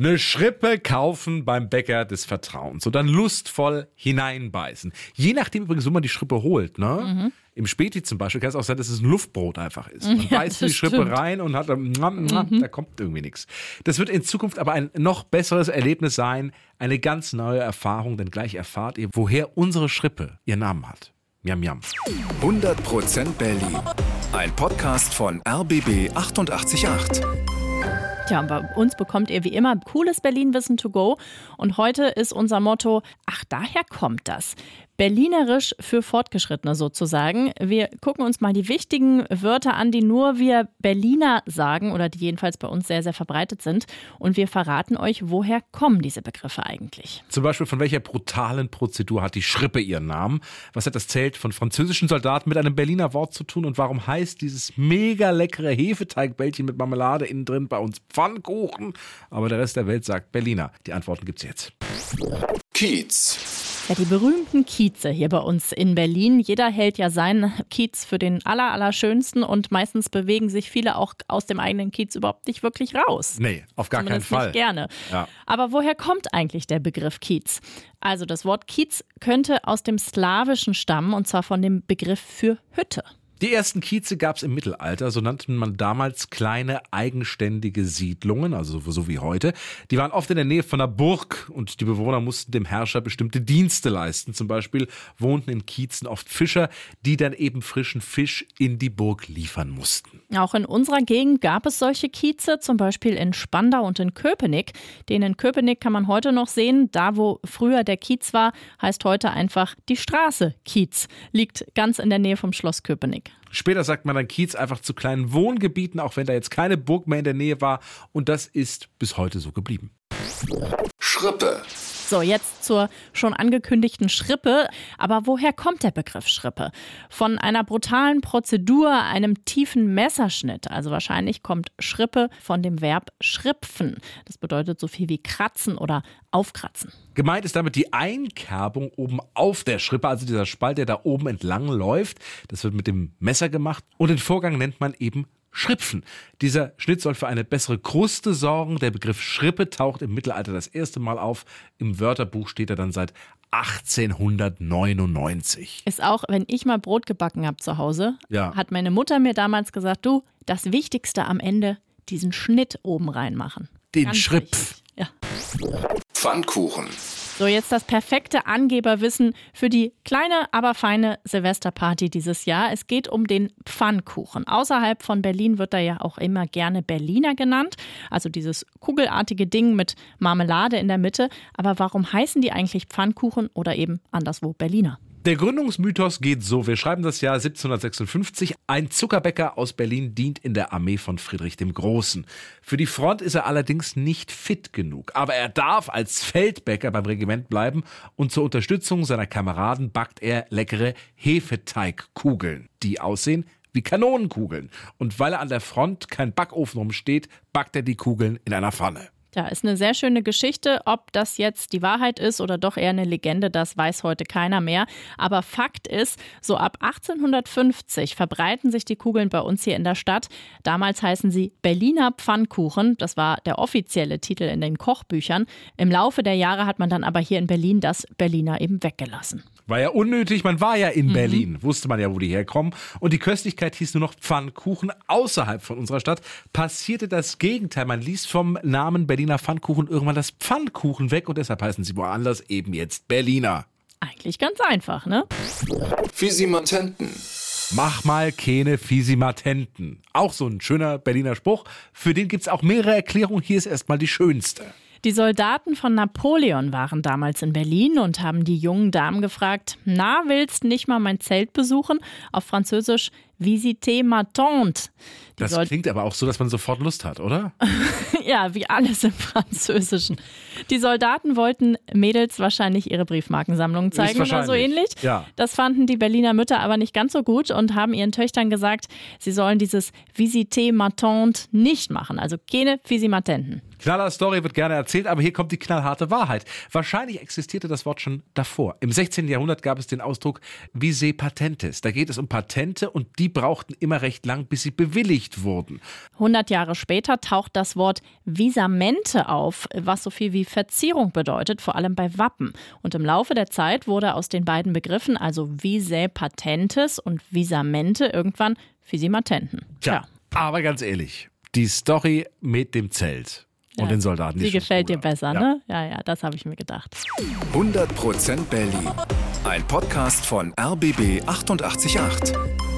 Eine Schrippe kaufen beim Bäcker des Vertrauens und dann lustvoll hineinbeißen. Je nachdem übrigens, wo man die Schrippe holt, ne? Mhm. Im Späti zum Beispiel kann es auch sein, dass es ein Luftbrot einfach ist. Man Ja, beißt in die Schrippe stimmt. rein und hat dann, da kommt irgendwie nichts. Das wird in Zukunft aber ein noch besseres Erlebnis sein, eine ganz neue Erfahrung, denn gleich erfahrt ihr, woher unsere Schrippe ihren Namen hat. Miam, miam. 100% Berlin. Ein Podcast von RBB 888. Tja, und bei uns bekommt ihr wie immer cooles Berlin-Wissen to go. Und heute ist unser Motto, ach, daher kommt das. Berlinerisch für Fortgeschrittene sozusagen. Wir gucken uns mal die wichtigen Wörter an, die nur wir Berliner sagen oder die jedenfalls bei uns sehr, sehr verbreitet sind. Und wir verraten euch, woher kommen diese Begriffe eigentlich. Zum Beispiel von welcher brutalen Prozedur hat die Schrippe ihren Namen? Was hat das Zelt von französischen Soldaten mit einem Berliner Wort zu tun? Und warum heißt dieses mega leckere Hefeteigbällchen mit Marmelade innen drin bei uns Pfannkuchen? Aber der Rest der Welt sagt Berliner. Die Antworten gibt's jetzt. Kiez. Ja, die berühmten Kieze hier bei uns in Berlin. Jeder hält ja seinen Kiez für den aller, allerschönsten und meistens bewegen sich viele auch aus dem eigenen Kiez überhaupt nicht wirklich raus. Nee, auf gar keinen Zumindest Fall. Nicht gerne. Ja. Aber woher kommt eigentlich der Begriff Kiez? Also das Wort Kiez könnte aus dem Slawischen stammen und zwar von dem Begriff für Hütte. Die ersten Kieze gab es im Mittelalter, so nannte man damals kleine eigenständige Siedlungen, also so wie heute. Die waren oft in der Nähe von einer Burg und die Bewohner mussten dem Herrscher bestimmte Dienste leisten. Zum Beispiel wohnten in Kiezen oft Fischer, die dann eben frischen Fisch in die Burg liefern mussten. Auch in unserer Gegend gab es solche Kieze, zum Beispiel in Spandau und in Köpenick. Den in Köpenick kann man heute noch sehen. Da, wo früher der Kiez war, heißt heute einfach die Straße Kiez. Liegt ganz in der Nähe vom Schloss Köpenick. Später sagt man dann Kiez einfach zu kleinen Wohngebieten, auch wenn da jetzt keine Burg mehr in der Nähe war. Und das ist bis heute so geblieben. Schrippe. So, jetzt zur schon angekündigten Schrippe. Aber woher kommt der Begriff Schrippe? Von einer brutalen Prozedur, einem tiefen Messerschnitt. Also wahrscheinlich kommt Schrippe von dem Verb schripfen. Das bedeutet so viel wie kratzen oder aufkratzen. Gemeint ist damit die Einkerbung oben auf der Schrippe, also dieser Spalt, der da oben entlang läuft. Das wird mit dem Messer gemacht und den Vorgang nennt man eben Schripfen. Dieser Schnitt soll für eine bessere Kruste sorgen. Der Begriff Schrippe taucht im Mittelalter das erste Mal auf. Im Wörterbuch steht er dann seit 1899. Ist auch, wenn ich mal Brot gebacken habe zu Hause, Ja. hat meine Mutter mir damals gesagt, du, das Wichtigste am Ende, diesen Schnitt oben reinmachen. Den Ganz Schripf. Ja. Pfannkuchen. So, jetzt das perfekte Angeberwissen für die kleine, aber feine Silvesterparty dieses Jahr. Es geht um den Pfannkuchen. Außerhalb von Berlin wird er ja auch immer gerne Berliner genannt. Also dieses kugelartige Ding mit Marmelade in der Mitte. Aber warum heißen die eigentlich Pfannkuchen oder eben anderswo Berliner? Der Gründungsmythos geht so. Wir schreiben das Jahr 1756. Ein Zuckerbäcker aus Berlin dient in der Armee von Friedrich dem Großen. Für die Front ist er allerdings nicht fit genug. Aber er darf als Feldbäcker beim Regiment bleiben und zur Unterstützung seiner Kameraden backt er leckere Hefeteigkugeln, die aussehen wie Kanonenkugeln. Und weil er an der Front kein Backofen rumsteht, backt er die Kugeln in einer Pfanne. Ja, ist eine sehr schöne Geschichte. Ob das jetzt die Wahrheit ist oder doch eher eine Legende, das weiß heute keiner mehr. Aber Fakt ist, so ab 1850 verbreiten sich die Kugeln bei uns hier in der Stadt. Damals heißen sie Berliner Pfannkuchen. Das war der offizielle Titel in den Kochbüchern. Im Laufe der Jahre hat man dann aber hier in Berlin das Berliner eben weggelassen. War ja unnötig, man war ja in Mhm. Berlin, wusste man ja, wo die herkommen. Und die Köstlichkeit hieß nur noch Pfannkuchen. Außerhalb von unserer Stadt passierte das Gegenteil. Man ließ vom Namen Berliner Pfannkuchen irgendwann das Pfannkuchen weg und deshalb heißen sie woanders eben jetzt Berliner. Eigentlich ganz einfach, ne? Fisimatenten. Mach mal keine Fisimatenten. Auch so ein schöner Berliner Spruch. Für den gibt's auch mehrere Erklärungen. Hier ist erstmal die schönste. Die Soldaten von Napoleon waren damals in Berlin und haben die jungen Damen gefragt, na, willst nicht mal mein Zelt besuchen? Auf Französisch, visite ma tante. Die Das klingt aber auch so, dass man sofort Lust hat, oder? ja, wie alles im Französischen. Die Soldaten wollten Mädels wahrscheinlich ihre Briefmarkensammlung zeigen oder so ähnlich. ja. Das fanden die Berliner Mütter aber nicht ganz so gut und haben ihren Töchtern gesagt, sie sollen dieses visite ma tante nicht machen, also keine Visimatenten. Knaller Story wird gerne erzählt, aber hier kommt die knallharte Wahrheit. Wahrscheinlich existierte das Wort schon davor. Im 16. Jahrhundert gab es den Ausdruck vise patentes. Da geht es um Patente und die brauchten immer recht lang, bis sie bewilligt wurden. 100 Jahre später taucht das Wort Visamente auf, was so viel wie Verzierung bedeutet, vor allem bei Wappen. Und im Laufe der Zeit wurde aus den beiden Begriffen, also Visae Patentes und Visamente, irgendwann Visimatenten. Tja, aber ganz ehrlich, die Story mit dem Zelt und Ja, den Soldaten. Die schon gefällt dir besser, Ja. ne? Ja, ja, das habe ich mir gedacht. 100% Berlin. Ein Podcast von RBB 888.